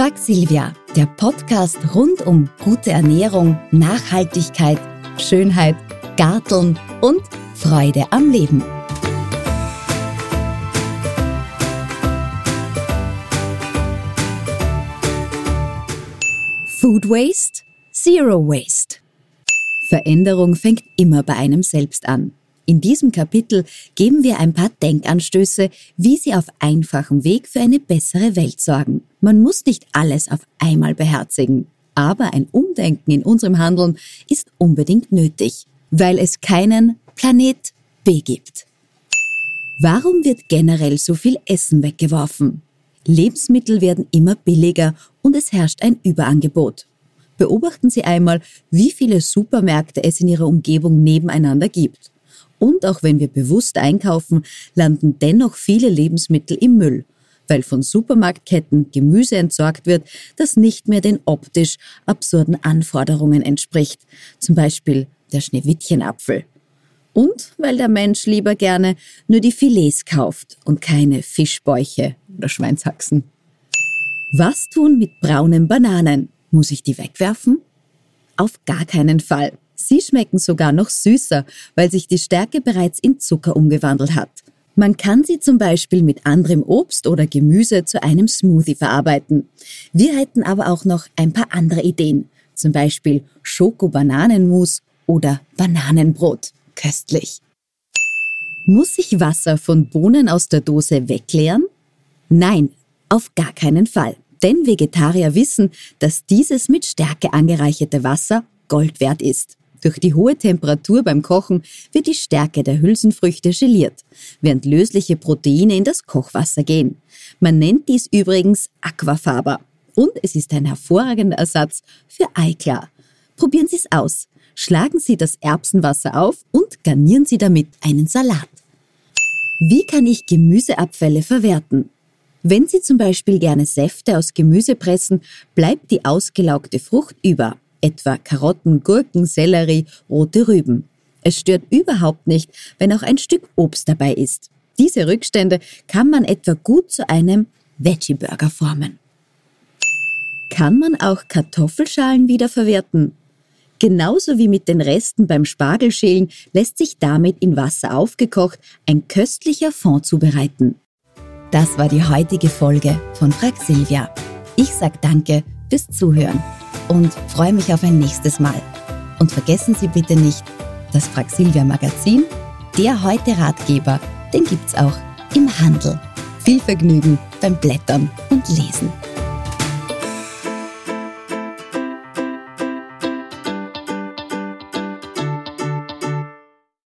Frag Silvia, der Podcast rund um gute Ernährung, Nachhaltigkeit, Schönheit, Garteln und Freude am Leben. Food Waste, Zero Waste. Veränderung fängt immer bei einem selbst an. In diesem Kapitel geben wir ein paar Denkanstöße, wie Sie auf einfachem Weg für eine bessere Welt sorgen. Man muss nicht alles auf einmal beherzigen, aber ein Umdenken in unserem Handeln ist unbedingt nötig, weil es keinen Planet B gibt. Warum wird generell so viel Essen weggeworfen? Lebensmittel werden immer billiger und es herrscht ein Überangebot. Beobachten Sie einmal, wie viele Supermärkte es in Ihrer Umgebung nebeneinander gibt. Und auch wenn wir bewusst einkaufen, landen dennoch viele Lebensmittel im Müll, weil von Supermarktketten Gemüse entsorgt wird, das nicht mehr den optisch absurden Anforderungen entspricht, zum Beispiel der Schneewittchenapfel. Und weil der Mensch lieber gerne nur die Filets kauft und keine Fischbäuche oder Schweinshaxen. Was tun mit braunen Bananen? Muss ich die wegwerfen? Auf gar keinen Fall. Sie schmecken sogar noch süßer, weil sich die Stärke bereits in Zucker umgewandelt hat. Man kann sie zum Beispiel mit anderem Obst oder Gemüse zu einem Smoothie verarbeiten. Wir hätten aber auch noch ein paar andere Ideen, zum Beispiel Schoko-Bananenmus oder Bananenbrot. Köstlich. Muss ich Wasser von Bohnen aus der Dose wegleeren? Nein, auf gar keinen Fall. Denn Vegetarier wissen, dass dieses mit Stärke angereicherte Wasser Gold wert ist. Durch die hohe Temperatur beim Kochen wird die Stärke der Hülsenfrüchte geliert, während lösliche Proteine in das Kochwasser gehen. Man nennt dies übrigens Aquafaber. Und es ist ein hervorragender Ersatz für Eiklar. Probieren Sie es aus. Schlagen Sie das Erbsenwasser auf und garnieren Sie damit einen Salat. Wie kann ich Gemüseabfälle verwerten? Wenn Sie zum Beispiel gerne Säfte aus Gemüse pressen, bleibt die ausgelaugte Frucht über etwa Karotten, Gurken, Sellerie, rote Rüben. Es stört überhaupt nicht, wenn auch ein Stück Obst dabei ist. Diese Rückstände kann man etwa gut zu einem Veggie-Burger formen. Kann man auch Kartoffelschalen wiederverwerten? Genauso wie mit den Resten beim Spargelschälen lässt sich damit in Wasser aufgekocht ein köstlicher Fond zubereiten. Das war die heutige Folge von Frag Silvia. Ich sag danke fürs Zuhören und freue mich auf ein nächstes Mal. Und vergessen Sie bitte nicht, das Frag Silvia Magazin, der heute Ratgeber, den gibt's auch im Handel. Viel Vergnügen beim Blättern und Lesen.